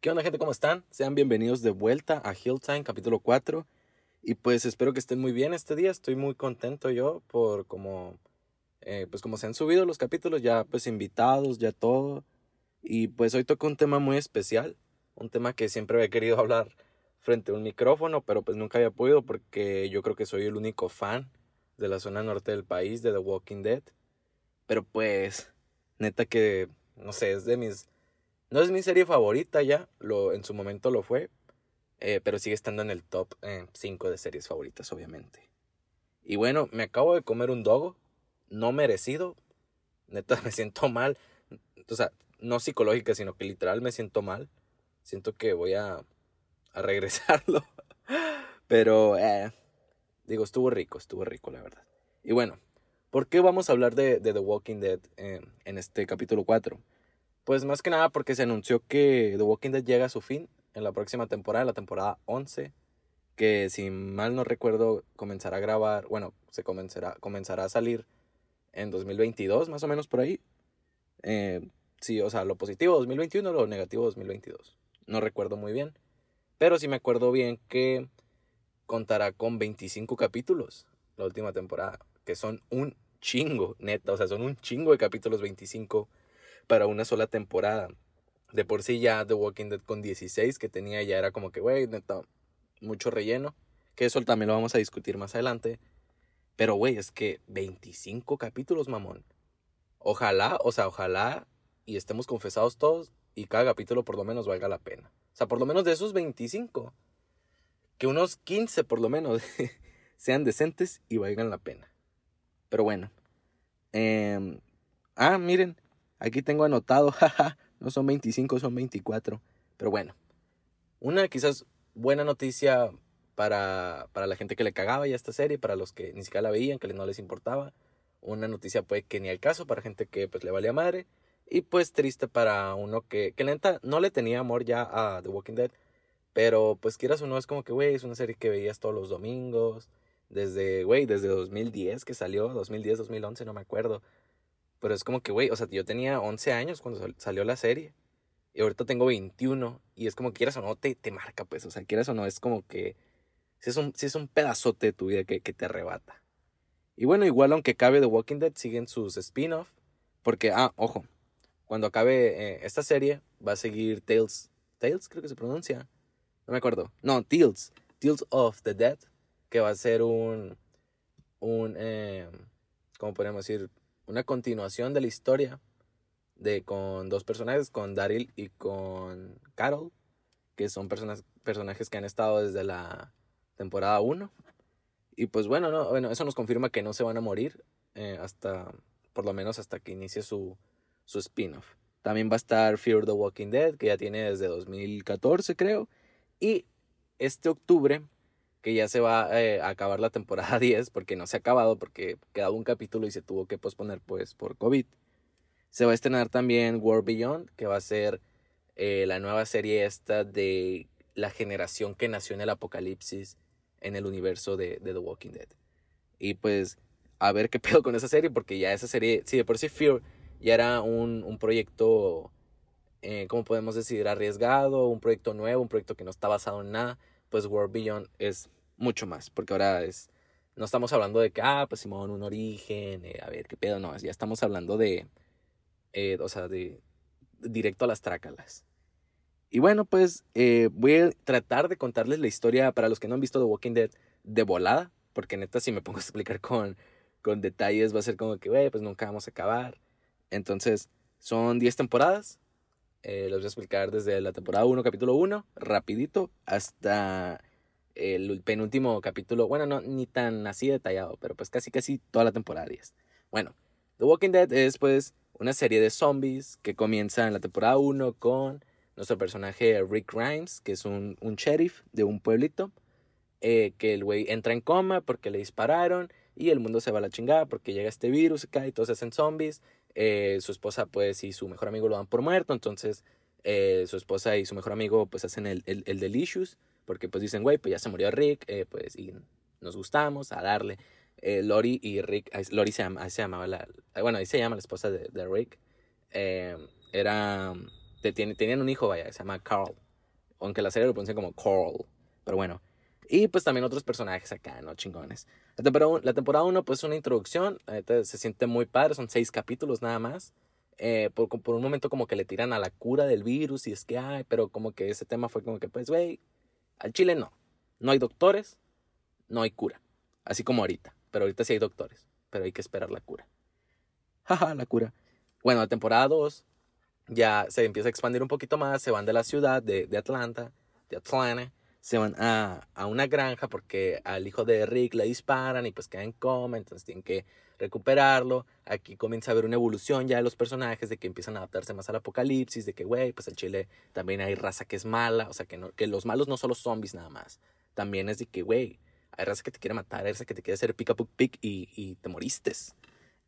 ¿Qué onda gente? ¿Cómo están? Sean bienvenidos de vuelta a Hilltime capítulo 4. Y pues espero que estén muy bien este día. Estoy muy contento yo por como, eh, pues como se han subido los capítulos, ya pues invitados, ya todo. Y pues hoy toco un tema muy especial. Un tema que siempre había querido hablar frente a un micrófono, pero pues nunca había podido porque yo creo que soy el único fan de la zona norte del país de The Walking Dead. Pero pues, neta que, no sé, es de mis no es mi serie favorita ya, lo, en su momento lo fue, eh, pero sigue estando en el top 5 eh, de series favoritas, obviamente. Y bueno, me acabo de comer un dogo, no merecido, neta me siento mal, o sea, no psicológica, sino que literal me siento mal, siento que voy a, a regresarlo, pero eh, digo, estuvo rico, estuvo rico, la verdad. Y bueno, ¿por qué vamos a hablar de, The Walking Dead en este capítulo 4? Pues más que nada porque se anunció que The Walking Dead llega a su fin en la próxima temporada, la temporada 11, que si mal no recuerdo comenzará a grabar, bueno, se comenzará, comenzará a salir en 2022, más o menos por ahí. Eh, sí, o sea, lo positivo 2021, lo negativo 2022. No recuerdo muy bien, pero sí me acuerdo bien que contará con 25 capítulos la última temporada, que son un chingo, neta, o sea, son un chingo de capítulos 25 para una sola temporada. De por sí ya The Walking Dead con 16 que tenía ya era como que, güey, neta, mucho relleno. Que eso también lo vamos a discutir más adelante. Pero, güey, es que 25 capítulos, mamón. Ojalá, o sea, ojalá y estemos confesados todos y cada capítulo por lo menos valga la pena. O sea, por lo menos de esos 25, que unos 15 por lo menos sean decentes y valgan la pena. Pero bueno. Eh, ah, miren, Aquí tengo anotado, jaja, no son 25, son 24. Pero bueno, una quizás buena noticia para, para la gente que le cagaba ya esta serie, para los que ni siquiera la veían, que no les importaba. Una noticia pues que ni al caso para gente que pues le valía madre. Y pues triste para uno que, que lenta no le tenía amor ya a The Walking Dead. Pero pues quieras o no, es como que, güey, es una serie que veías todos los domingos. Desde, güey, desde 2010 que salió, 2010, 2011, no me acuerdo. Pero es como que, güey, o sea, yo tenía 11 años cuando salió la serie. Y ahorita tengo 21. Y es como quieras o no, te, te marca, pues. O sea, quieras o no, es como que. Si es un, si es un pedazote de tu vida que, que te arrebata. Y bueno, igual aunque acabe The Walking Dead, siguen sus spin-off. Porque, ah, ojo. Cuando acabe eh, esta serie, va a seguir Tales. Tales, creo que se pronuncia. No me acuerdo. No, Tales. Tales of the Dead. Que va a ser un. Un. Eh, ¿Cómo podemos decir? Una continuación de la historia de con dos personajes, con Daryl y con Carol, que son personas, personajes que han estado desde la temporada 1. Y pues bueno, no, bueno, eso nos confirma que no se van a morir eh, hasta, por lo menos hasta que inicie su, su spin-off. También va a estar Fear the Walking Dead, que ya tiene desde 2014 creo. Y este octubre que ya se va eh, a acabar la temporada 10 porque no se ha acabado porque quedaba un capítulo y se tuvo que posponer pues por COVID. Se va a estrenar también World Beyond, que va a ser eh, la nueva serie esta de la generación que nació en el apocalipsis en el universo de, The Walking Dead. Y pues a ver qué pedo con esa serie porque ya esa serie, sí, de por sí Fear ya era un, un proyecto, eh, ¿cómo podemos decir? Arriesgado, un proyecto nuevo, un proyecto que no está basado en nada pues World Beyond es mucho más, porque ahora es, no estamos hablando de que, ah, pues Simón, un origen, eh, a ver, qué pedo, no, ya estamos hablando de, eh, o sea, de directo a las trácalas. Y bueno, pues eh, voy a tratar de contarles la historia para los que no han visto The Walking Dead de volada, porque neta si me pongo a explicar con, con detalles va a ser como que, güey, pues nunca vamos a acabar. Entonces, son 10 temporadas, eh, los voy a explicar desde la temporada 1, capítulo 1, rapidito, hasta el penúltimo capítulo. Bueno, no, ni tan así detallado, pero pues casi casi toda la temporada 10. Bueno, The Walking Dead es pues una serie de zombies que comienza en la temporada 1 con nuestro personaje Rick Grimes, que es un, un sheriff de un pueblito, eh, que el güey entra en coma porque le dispararon y el mundo se va a la chingada porque llega este virus, cae y todos se hacen zombies eh, su esposa pues y su mejor amigo lo dan por muerto, entonces eh, su esposa y su mejor amigo pues hacen el, el, el delicious, porque pues dicen, güey, pues ya se murió Rick, eh, pues y nos gustamos a darle. Lori y Rick, Lori se, se llamaba la, bueno, ahí se llama la esposa de, Rick, era, tenían un hijo, vaya, se llama Carl, aunque la serie lo pronuncia como Coral. Pero bueno. Y pues también otros personajes acá, ¿no? Chingones. La temporada, la temporada 1, pues una introducción. Se siente muy padre, son seis capítulos nada más. Eh, por, un momento como que le tiran a la cura del virus y es que hay, pero como que ese tema fue como que, pues, güey, al Chile no. No hay doctores, no hay cura. Así como ahorita. Pero ahorita sí hay doctores, pero hay que esperar la cura. Jaja, la cura. Bueno, la temporada 2 ya se empieza a expandir un poquito más, se van de la ciudad de Atlanta, de Atlanta, se van a, a, una granja porque al hijo de Rick le disparan y pues queda en coma, entonces tienen que recuperarlo. Aquí comienza a haber una evolución ya de los personajes, de que empiezan a adaptarse más al apocalipsis, de que, güey, pues en Chile también hay raza que es mala, o sea, que, no, que los malos no son los zombies nada más. También es de que, güey, hay raza que te quiere matar, hay raza que te quiere hacer pick up pick y, y te moriste.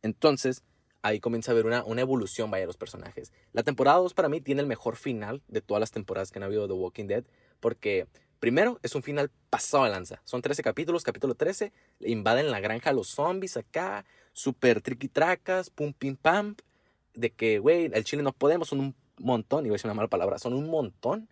Entonces, ahí comienza a haber una, una evolución, vaya, de los personajes. La temporada 2 para mí tiene el mejor final de todas las temporadas que han habido de The Walking Dead, porque primero es un final pasado a lanza. Son 13 capítulos, capítulo 13, invaden la granja los zombies acá, super triqui-tracas, pum, pim, pam, de que, güey, el chile no podemos, son un montón, iba a decir una mala palabra, son un montón.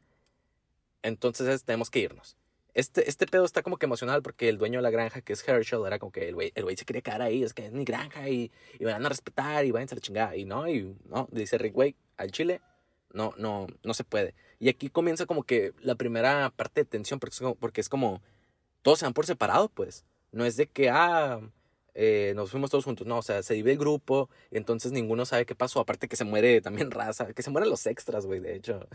Entonces tenemos que irnos. Este, este pedo está como que emocional porque el dueño de la granja, que es Herschel, era como que el güey, el se quería quedar ahí, es que es mi granja y, y me van a respetar y váyanse a la chingada. Y no, y no, dice Rick, güey, al chile no, no, no se puede. Y aquí comienza como que la primera parte de tensión porque es como, todos se van por separado, pues. No es de que, ah, eh, nos fuimos todos juntos. No, o sea, se divide el grupo entonces ninguno sabe qué pasó. Aparte que se muere también raza, que se mueren los extras, güey, de hecho.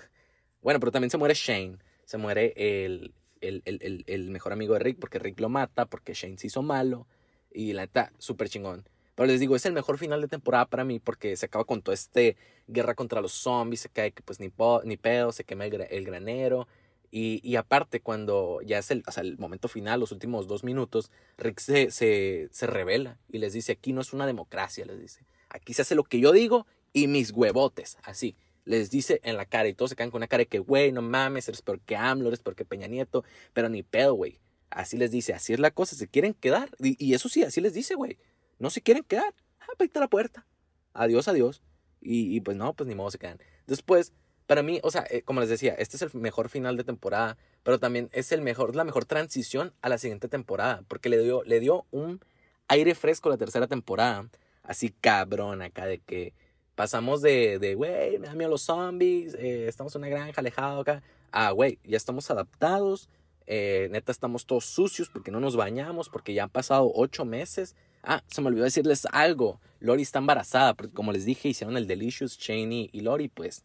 Bueno, pero también se muere Shane. Se muere el, el, el, el, mejor amigo de Rick porque Rick lo mata, porque Shane se hizo malo. Y la neta, súper chingón. Pero les digo, es el mejor final de temporada para mí porque se acaba con todo este guerra contra los zombies, se cae que pues ni, pedo, se quema el, granero. Y, aparte, cuando ya es el, o sea, el momento final, los últimos dos minutos, Rick se, se, se revela y les dice, aquí no es una democracia, les dice. Aquí se hace lo que yo digo y mis huevotes, así. Les dice en la cara y todos se quedan con una cara de que, güey, no mames, eres peor que AMLO, eres peor que Peña Nieto, pero ni pedo, güey. Así les dice, así es la cosa, se quieren quedar. Y, y eso sí, así les dice, güey. No se quieren quedar. Ah, pues la puerta. Adiós, adiós. Y, pues no, pues ni modo se quedan. Después, para mí, o sea, eh, como les decía, este es el mejor final de temporada, pero también es el mejor, la mejor transición a la siguiente temporada, porque le dio, le dio un aire fresco la tercera temporada, así cabrón acá de que pasamos de, de güey, me da miedo los zombies, eh, estamos en una granja alejado acá, a, güey, ya estamos adaptados, eh, neta estamos todos sucios porque no nos bañamos, porque ya han pasado ocho meses. Ah, se me olvidó decirles algo, Lori está embarazada, como les dije, hicieron el Delicious, Cheney y Lori, pues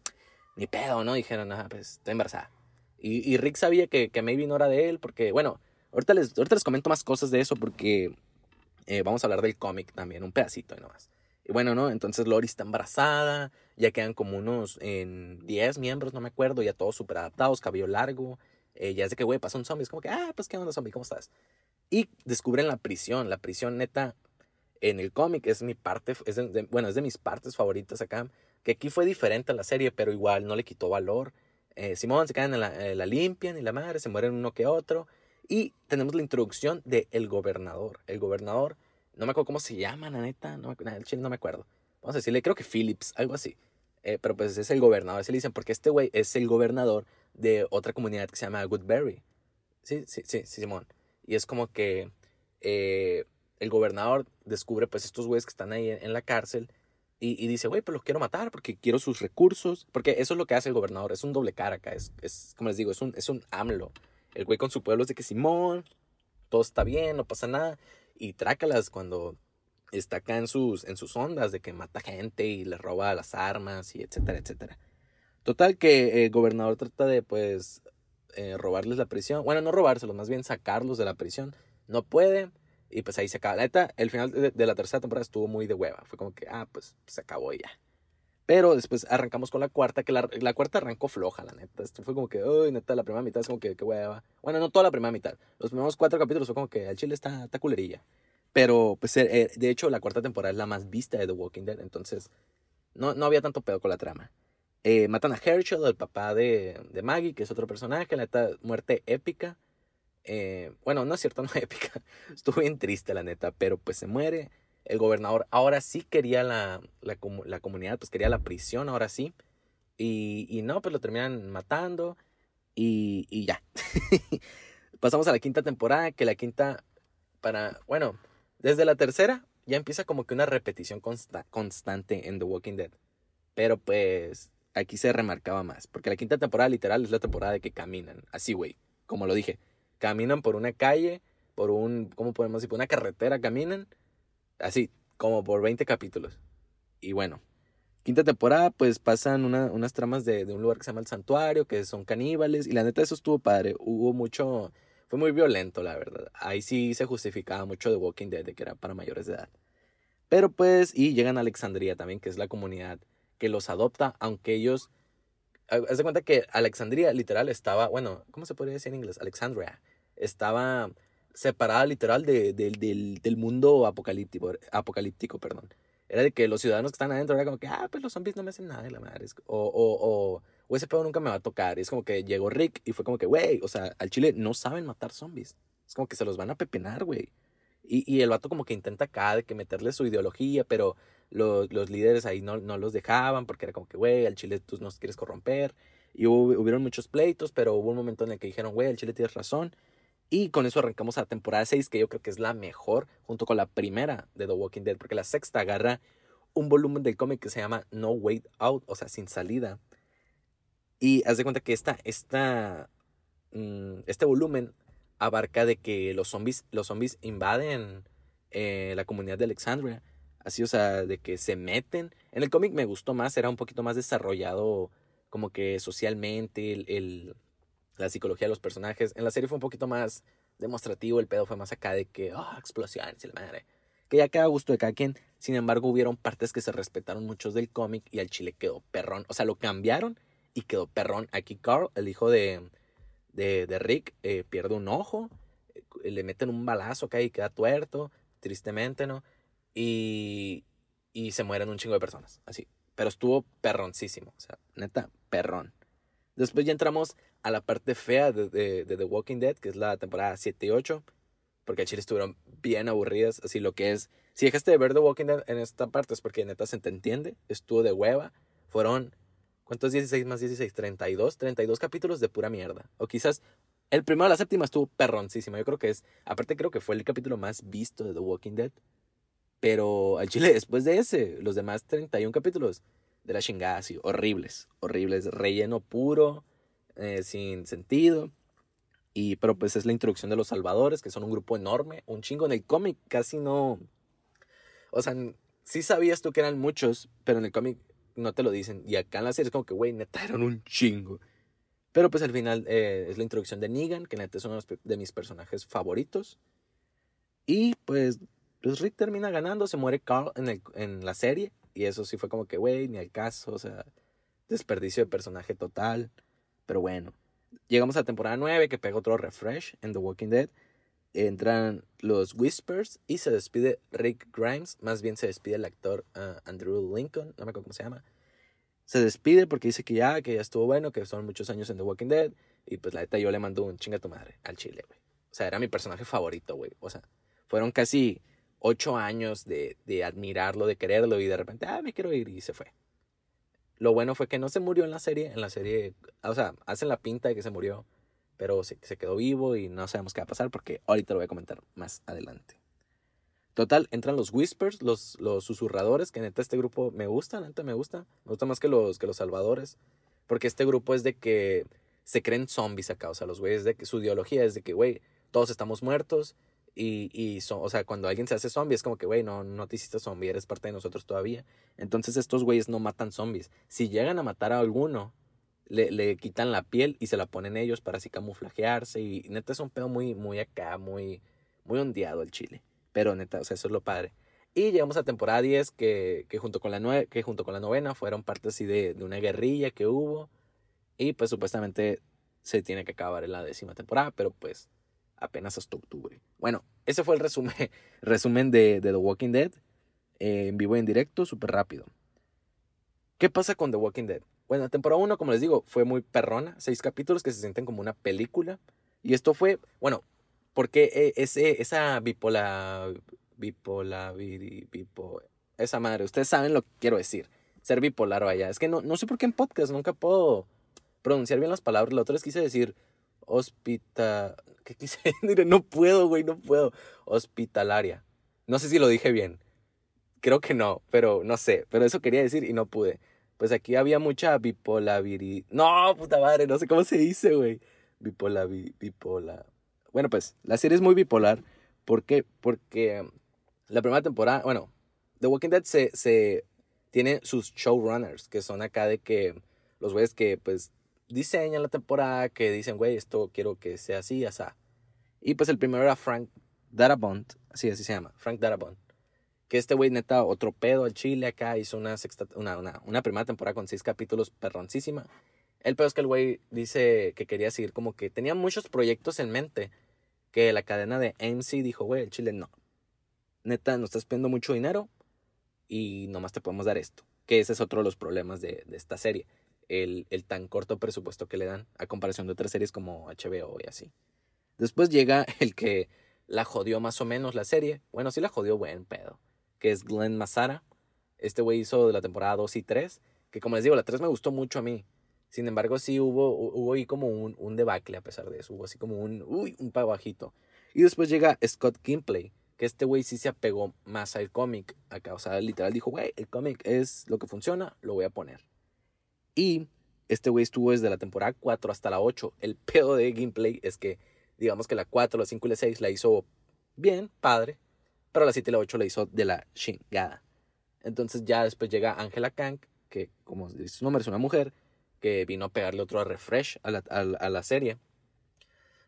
ni pedo, ¿no? Dijeron, nada, pues estoy embarazada. Y, y, Rick sabía que, que maybe no era de él, porque, bueno, ahorita les, ahorita les comento más cosas de eso, porque eh, vamos a hablar del cómic también, un pedacito y nomás. Y bueno, ¿no? Entonces Lori está embarazada, ya quedan como unos en 10 miembros, no me acuerdo, ya todos súper adaptados, cabello largo. Eh, ya es de que, güey, pasa un zombie, es como que, ah, pues qué onda, zombie, ¿cómo estás? Y descubren la prisión, la prisión neta, en el cómic es mi parte, bueno, es de mis partes favoritas acá, que aquí fue diferente a la serie, pero igual no le quitó valor. Eh, Simón se caen en la, eh, la, limpian y la madre, se mueren uno que otro. Y tenemos la introducción de El Gobernador. El Gobernador, no me acuerdo cómo se llama, la neta, no, no me acuerdo. Vamos a decirle, creo que Phillips, algo así. Eh, pero pues es el gobernador, se le dicen, porque este güey es el gobernador de otra comunidad que se llama Goodberry. Sí, sí, sí, sí Simón. Y es como que el gobernador descubre pues estos güeyes que están ahí en la cárcel y, dice, güey, pues los quiero matar porque quiero sus recursos. Porque eso es lo que hace el gobernador. Es un doble cara acá. Es, es como les digo, es un, es un AMLO. El güey con su pueblo es de que Simón, todo está bien, no pasa nada. Y trácalas cuando está acá en sus, en sus ondas de que mata gente y le roba las armas y etcétera, etcétera. Total que el gobernador trata de, pues, eh, robarles la prisión. Bueno, no robárselos, más bien sacarlos de la prisión. No puede. Y pues ahí se acaba. La neta, el final de, la tercera temporada estuvo muy de hueva. Fue como que, ah, pues se acabó ya. Pero después arrancamos con la cuarta, que la, la, cuarta arrancó floja, la neta. Esto fue como que, uy, neta, la primera mitad es como que, qué hueva. Bueno, no toda la primera mitad. Los primeros cuatro capítulos fue como que el chile está, está culerilla. Pero, pues, eh, eh, de hecho, la cuarta temporada es la más vista de The Walking Dead. Entonces, no, no había tanto pedo con la trama. Eh, matan a Herschel, el papá de, de Maggie, que es otro personaje. La neta, muerte épica. Eh, bueno, no es cierto, no épica. Estuvo bien triste, la neta, pero pues se muere. El gobernador ahora sí quería la, la, comunidad, pues quería la prisión, ahora sí. Y, y, no, pues lo terminan matando. Y, y ya. Pasamos a la quinta temporada, que la quinta, para, bueno, desde la tercera ya empieza como que una repetición constante en The Walking Dead. Pero pues aquí se remarcaba más, porque la quinta temporada literal es la temporada de que caminan, así, güey, como lo dije, caminan por una calle, por un, ¿cómo podemos decir? Por una carretera caminan, así, como por 20 capítulos. Y bueno, quinta temporada, pues pasan unas tramas de, de, un lugar que se llama El Santuario, que son caníbales, y la neta eso estuvo padre, hubo mucho, fue muy violento, la verdad. Ahí sí se justificaba mucho de Walking Dead, de que era para mayores de edad. Pero pues, y llegan a Alexandria también, que es la comunidad que los adopta, aunque ellos... Haz de cuenta que Alexandria literal estaba, bueno, ¿cómo se podría decir en inglés? Alexandria. Estaba separada literal de, del, del mundo apocalíptico, apocalíptico, perdón. Era de que los ciudadanos que están adentro era como que, ah, pues los zombies no me hacen nada de la madre. O, o, o, o ese pedo nunca me va a tocar. Y es como que llegó Rick y fue como que, güey, o sea, al chile no saben matar zombies. Es como que se los van a pepenar, güey. Y, y el vato como que intenta acá de que meterle su ideología, pero los, los líderes ahí no, no los dejaban porque era como que, güey, al chile tú nos quieres corromper. Y hubo, hubieron muchos pleitos, pero hubo un momento en el que dijeron, güey, al chile tienes razón. Y con eso arrancamos a la temporada 6, que yo creo que es la mejor, junto con la primera de The Walking Dead, porque la sexta agarra un volumen del cómic que se llama No Way Out, o sea, sin salida. Y haz de cuenta que esta, esta, mm, este volumen abarca de que los zombies, los zombies invaden eh, la comunidad de Alexandria. Así, o sea, de que se meten. En el cómic me gustó más, era un poquito más desarrollado como que socialmente, el, la psicología de los personajes. En la serie fue un poquito más demostrativo, el pedo fue más acá de que, oh, explosiones y la madre. Que ya queda gusto de cada quien. Sin embargo, hubieron partes que se respetaron muchos del cómic y al chile quedó perrón. O sea, lo cambiaron y quedó perrón. Aquí Carl, el hijo de, de, Rick, eh, pierde un ojo, eh, le meten un balazo acá y queda tuerto, tristemente, ¿no? Y, y se mueren un chingo de personas, así. Pero estuvo perroncísimo, o sea, neta, perrón. Después ya entramos a la parte fea de, The Walking Dead, que es la temporada 7 y 8, porque a Chile estuvieron bien aburridas, así lo que es. Si dejaste de ver The Walking Dead en esta parte es porque neta se te entiende, estuvo de hueva. Fueron, ¿cuántos 16 más 16? 32, 32 capítulos de pura mierda. O quizás el primero de la séptima estuvo perroncísimo. Yo creo que es, aparte creo que fue el capítulo más visto de The Walking Dead. Pero al Chile, después de ese, los demás 31 capítulos de la chingada, horribles, horribles, relleno puro, eh, sin sentido. Y, pero pues es la introducción de los salvadores, que son un grupo enorme, un chingo en el cómic, casi no. O sea, sí sabías tú que eran muchos, pero en el cómic no te lo dicen. Y acá en la serie es como que, güey, neta, eran un chingo. Pero pues al final eh, es la introducción de Negan, que neta es uno de mis personajes favoritos. Y pues, pues Rick termina ganando, se muere Carl en, el, en la serie. Y eso sí fue como que, güey, ni al caso, o sea, desperdicio de personaje total. Pero bueno, llegamos a temporada 9 que pega otro refresh en The Walking Dead. Entran los Whispers y se despide Rick Grimes, más bien se despide el actor ah, Andrew Lincoln, no me acuerdo cómo se llama. Se despide porque dice que ya, que ya estuvo bueno, que son muchos años en The Walking Dead. Y pues la neta yo le mando un chinga tu madre al chile, güey. O sea, era mi personaje favorito, güey. O sea, fueron casi ocho años de, de admirarlo, de quererlo y de repente, ah, me quiero ir y se fue. Lo bueno fue que no se murió en la serie. En la serie, o sea, hacen la pinta de que se murió, pero se, quedó vivo y no sabemos qué va a pasar porque ahorita lo voy a comentar más adelante. Total, entran los Whispers, los, los susurradores, que neta este grupo me gusta, neta me gusta. Me gusta más que los, que los salvadores. Porque este grupo es de que se creen zombies acá. O sea, los güeyes de que su ideología es de que, güey, todos estamos muertos y, y o sea, cuando alguien se hace zombie es como que, güey, no, no te hiciste zombie, eres parte de nosotros todavía. Entonces estos güeyes no matan zombies. Si llegan a matar a alguno, le, le quitan la piel y se la ponen ellos para así camuflajearse. Y neta es un pedo muy, muy acá, muy, muy ondeado el chile. Pero neta, o sea, eso es lo padre. Y llegamos a temporada 10 que, que, junto, con la nue que junto con la novena fueron parte así de, de una guerrilla que hubo. Y pues supuestamente se tiene que acabar en la décima temporada, pero pues apenas hasta octubre. Bueno, ese fue el resumen, resumen de, The Walking Dead eh, en vivo y en directo, súper rápido. ¿Qué pasa con The Walking Dead? Bueno, la temporada 1, como les digo, fue muy perrona, seis capítulos que se sienten como una película. Y esto fue, bueno, porque ese, esa bipolar, bipolar, bipolar, esa madre, ustedes saben lo que quiero decir. Ser bipolar, vaya. Es que no, no sé por qué en podcast nunca puedo pronunciar bien las palabras. La otra vez quise decir hospita... ¿Qué quise decir? No puedo, güey, no puedo. Hospitalaria. No sé si lo dije bien. Creo que no, pero no sé. Pero eso quería decir y no pude. Pues aquí había mucha bipolaridad. No, puta madre, no sé cómo se dice, güey. Bipolar, bipolar. Bueno, pues la serie es muy bipolar. ¿Por qué? Porque la primera temporada, bueno, The Walking Dead se, se tiene sus showrunners, que son acá de que los güeyes que pues diseñan la temporada, que dicen, güey, esto quiero que sea así, así. Y pues el primero era Frank Darabont, así, así se llama, Frank Darabont. Que este güey neta otro pedo al Chile acá, hizo una, sexta, una, una, primera temporada con seis capítulos perroncísima. El pedo es que el güey dice que quería seguir como que tenía muchos proyectos en mente. Que la cadena de MC dijo, güey, el Chile no. Neta, nos estás pidiendo mucho dinero y nomás te podemos dar esto. Que ese es otro de los problemas de, de esta serie el, tan corto presupuesto que le dan a comparación de otras series como HBO y así. Después llega el que la jodió más o menos la serie. Bueno, sí la jodió buen pedo. Que es Glenn Massara. Este güey hizo de la temporada 2 y 3. Que como les digo, la 3 me gustó mucho a mí. Sin embargo, sí hubo, hubo ahí como un, un debacle a pesar de eso. Hubo así como un, uy, un pago bajito. Y después llega Scott Kimpley. Que este güey sí se apegó más al cómic. Acá, o sea, literal dijo, güey, el cómic es lo que funciona, lo voy a poner. Y este güey estuvo desde la temporada 4 hasta la 8. El pedo de gameplay es que, digamos que la 4, la 5 y la 6 la hizo bien, padre, pero la 7 y la 8 la hizo de la chingada. Entonces ya después llega Angela Kang, que como dice su nombre es una mujer, que vino a pegarle otro refresh a la, a, serie.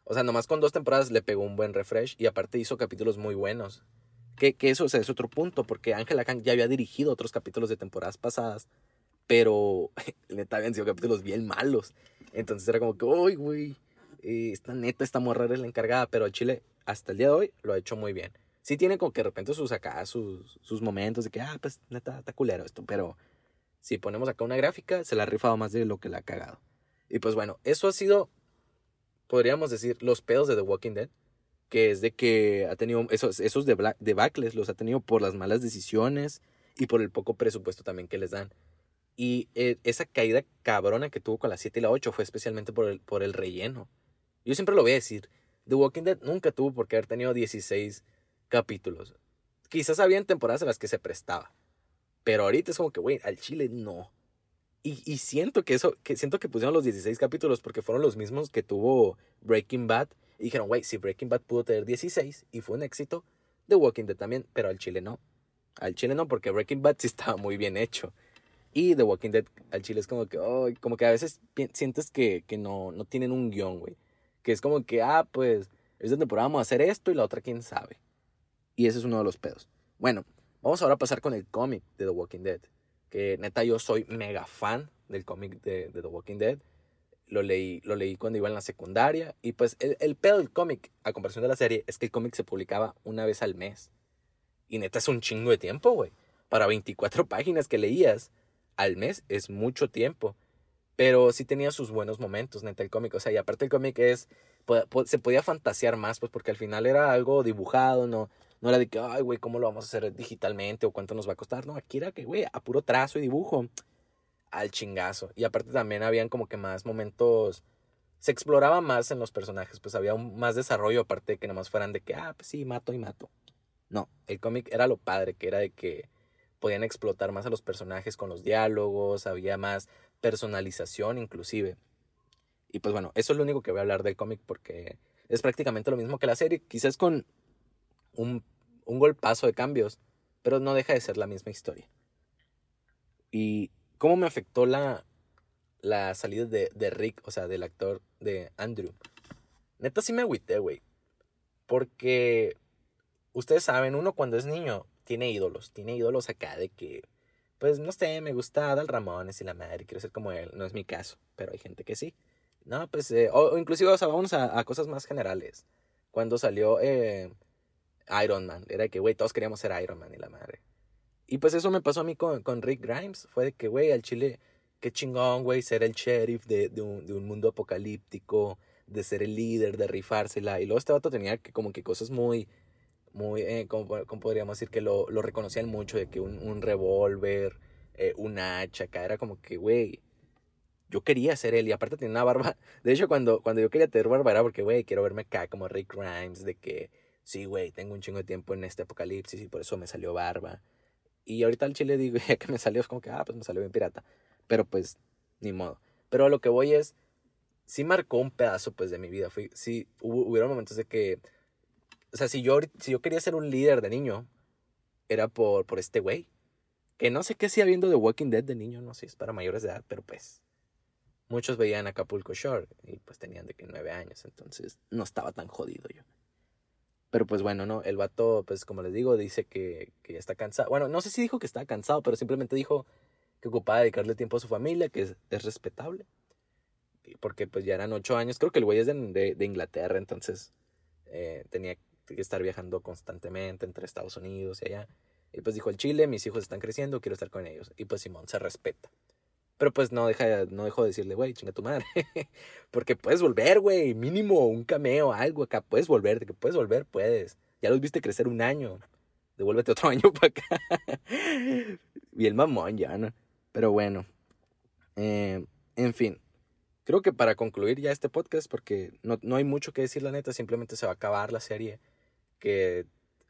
O sea, nomás con dos temporadas le pegó un buen refresh y aparte hizo capítulos muy buenos. Que, que eso es otro punto, porque Angela Kang ya había dirigido otros capítulos de temporadas pasadas pero neta habían sido capítulos bien malos. Entonces era como que, uy, güey, eh, esta neta, esta morra es la encargada. Pero Chile, hasta el día de hoy, lo ha hecho muy bien. Sí tiene como que de repente sus acá, sus, sus momentos de que, ah, pues neta, está culero esto. Pero si ponemos acá una gráfica, se la ha rifado más de lo que la ha cagado. Y pues bueno, eso ha sido, podríamos decir, los pedos de The Walking Dead. Que es de que ha tenido esos, esos debacles, los ha tenido por las malas decisiones y por el poco presupuesto también que les dan. Y eh, esa caída cabrona que tuvo con la 7 y la 8 fue especialmente por el, por el relleno. Yo siempre lo voy a decir. The Walking Dead nunca tuvo por qué haber tenido 16 capítulos. Quizás había temporadas en las que se prestaba. Pero ahorita es como que, güey, al chile no. Y, y, siento que eso, que siento que pusieron los 16 capítulos porque fueron los mismos que tuvo Breaking Bad. Y dijeron, güey, si Breaking Bad pudo tener 16 y fue un éxito, The Walking Dead también, pero al chile no. Al chile no, porque Breaking Bad sí estaba muy bien hecho. Y The Walking Dead al chile es como que, oh, como que a veces sientes que, que no, no tienen un guion, güey. Que es como que, ah, pues, esta temporada vamos a hacer esto y la otra quién sabe. Y ese es uno de los pedos. Bueno, vamos ahora a pasar con el cómic de The Walking Dead. Que neta yo soy mega fan del cómic de, The Walking Dead. Lo leí, lo leí cuando iba en la secundaria. Y pues el, el pedo del cómic, a comparación de la serie, es que el cómic se publicaba una vez al mes. Y neta es un chingo de tiempo, güey. Para 24 páginas que leías al mes es mucho tiempo. Pero sí tenía sus buenos momentos, neta, el cómic. O sea, y aparte el cómic es. Se podía fantasear más, pues, porque al final era algo dibujado, no, no era de que, ay, güey, ¿cómo lo vamos a hacer digitalmente o cuánto nos va a costar? No, aquí era que, güey, a puro trazo y dibujo, al chingazo. Y aparte también habían como que más momentos. Se exploraba más en los personajes, pues había un, más desarrollo, aparte de que nomás fueran de que, ah, pues sí, mato y mato. No, el cómic era lo padre, que era de que podían explotar más a los personajes con los diálogos, había más personalización inclusive. Y pues bueno, eso es lo único que voy a hablar del cómic porque es prácticamente lo mismo que la serie, quizás con un, un golpazo de cambios, pero no deja de ser la misma historia. ¿Y cómo me afectó la, la salida de, de Rick, o sea, del actor de Andrew? Neta sí me agüité, güey. Porque ustedes saben, uno cuando es niño tiene ídolos, tiene ídolos acá de que, pues no sé, me gusta Adal Ramones y la madre, quiero ser como él, no es mi caso, pero hay gente que sí. No, pues, eh, o, inclusive, vamos a, cosas más generales. Cuando salió eh, Iron Man, era que, güey, todos queríamos ser Iron Man y la madre. Y pues eso me pasó a mí con, con Rick Grimes, fue de que, güey, al chile, qué chingón, güey, ser el sheriff de, de, un, de un mundo apocalíptico, de ser el líder, de rifársela. Y luego este vato tenía que como que cosas muy muy, eh, como, podríamos decir, que lo, lo, reconocían mucho, de que un, un revólver, eh, un hacha, acá era como que, güey, yo quería ser él y aparte tenía una barba. De hecho, cuando, cuando yo quería tener barba era porque, güey, quiero verme acá como Rick Grimes, de que, sí, güey, tengo un chingo de tiempo en este apocalipsis y por eso me salió barba. Y ahorita al chile digo, ya que me salió, es como que, ah, pues me salió bien pirata. Pero pues, ni modo. Pero a lo que voy es, sí marcó un pedazo, pues, de mi vida. Fui, sí, hubo, hubieron momentos de que, o sea, si yo, si yo quería ser un líder de niño, era por, por este güey. Que no sé qué hacía viendo The Walking Dead de niño, no sé, es para mayores de edad, pero pues muchos veían Acapulco Shore y pues tenían de que nueve años, entonces no estaba tan jodido yo. Pero pues bueno, ¿no? El vato, pues como les digo, dice que, que está cansado. Bueno, no sé si dijo que está cansado, pero simplemente dijo que ocupaba dedicarle tiempo a su familia, que es, es respetable. Porque pues ya eran ocho años, creo que el güey es de, de, Inglaterra, entonces eh, tenía estar viajando constantemente entre Estados Unidos y allá. Y pues dijo el Chile, mis hijos están creciendo, quiero estar con ellos. Y pues Simón se respeta. Pero pues no deja, no dejo de decirle, güey, chinga tu madre. Porque puedes volver, güey. Mínimo un cameo, algo acá. Puedes volver, de que puedes volver, puedes. Ya los viste crecer un año. Devuélvete otro año para acá. y el mamón ya, ¿no? Pero bueno. Eh, en fin. Creo que para concluir ya este podcast, porque no, no hay mucho que decir, la neta, simplemente se va a acabar la serie. Que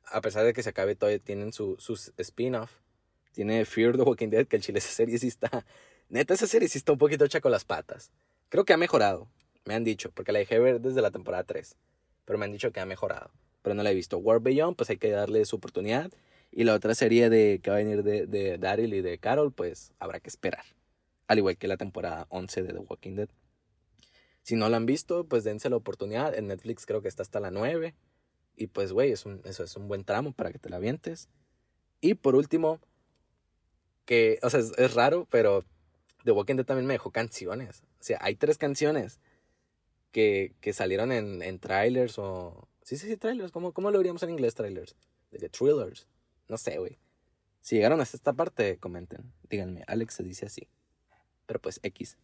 a pesar de que se acabe, todavía tienen su, sus spin-off. Tiene Fear the Walking Dead, que el chile esa serie sí está Neta, esa serie sí está un poquito hecha con las patas. Creo que ha mejorado, me han dicho, porque la dejé ver desde la temporada 3. Pero me han dicho que ha mejorado. Pero no la he visto. War Beyond, pues hay que darle su oportunidad. Y la otra serie de, que va a venir de, de Daryl y de Carol, pues habrá que esperar. Al igual que la temporada 11 de The Walking Dead. Si no la han visto, pues dense la oportunidad. En Netflix creo que está hasta la 9. Y pues, güey, es un, eso es un buen tramo para que te la avientes. Y por último, que, o sea, es raro, pero The Walking Dead también me dejó canciones. O sea, hay tres canciones que, que salieron en, trailers o... Sí, sí, sí, trailers. ¿Cómo, cómo lo diríamos en inglés, trailers? De thrillers. No sé, güey. Si llegaron hasta esta parte, comenten. Díganme, Alex se dice así. Pero pues, X.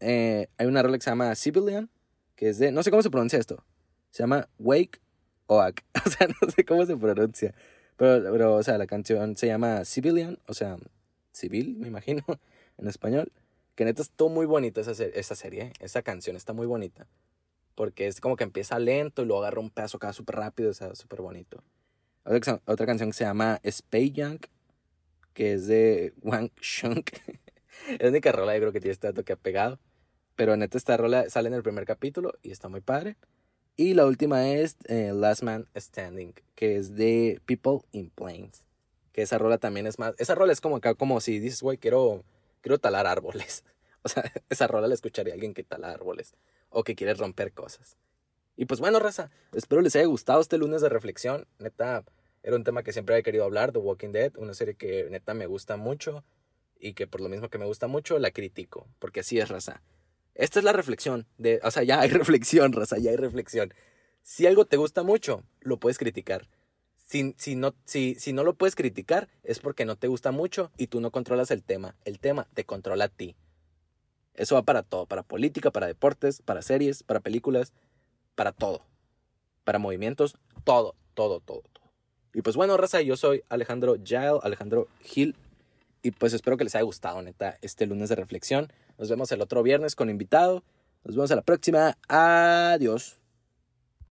Eh, hay una rola que se llama Civilian, que es de... No sé cómo se pronuncia esto. Se llama Wake Oak. O sea, no sé cómo se pronuncia. Pero, pero, o sea, la canción se llama Civilian, o sea, civil, me imagino en español. Que neta todo muy bonita esa, esa serie, esa canción está muy bonita. Porque es como que empieza lento y luego agarra un pedazo acá súper rápido, o sea, súper bonito. Otra, otra, canción que se llama Space Junk, que es de Wang Shunk. es la única rola, yo creo que tiene este dato que ha pegado. Pero neta, esta rola sale en el primer capítulo y está muy padre. Y la última es eh, Last Man Standing, que es de People in Planes. Que esa rola también es más. Esa rola es como acá, como si dices, güey, quiero quiero talar árboles. O sea, esa rola la escucharía alguien que tala árboles o que quiere romper cosas. Y pues bueno, raza, espero les haya gustado este lunes de reflexión. Neta, era un tema que siempre había querido hablar, The Walking Dead, una serie que neta me gusta mucho y que por lo mismo que me gusta mucho, la critico, porque así es, raza. Esta es la reflexión de, o sea, ya hay reflexión, raza, ya hay reflexión. Si algo te gusta mucho, lo puedes criticar si, no, si, si no lo puedes criticar, es porque no te gusta mucho y tú no controlas el tema. El tema te controla a ti. Eso va para todo, para política, para deportes, para series, para películas, para todo. Para movimientos, todo, todo, todo, todo. Y pues bueno, raza, yo soy Alejandro Gile, Alejandro Gil. Y pues espero que les haya gustado, neta, este lunes de reflexión. Nos vemos el otro viernes con invitado. Nos vemos a la próxima. Adiós.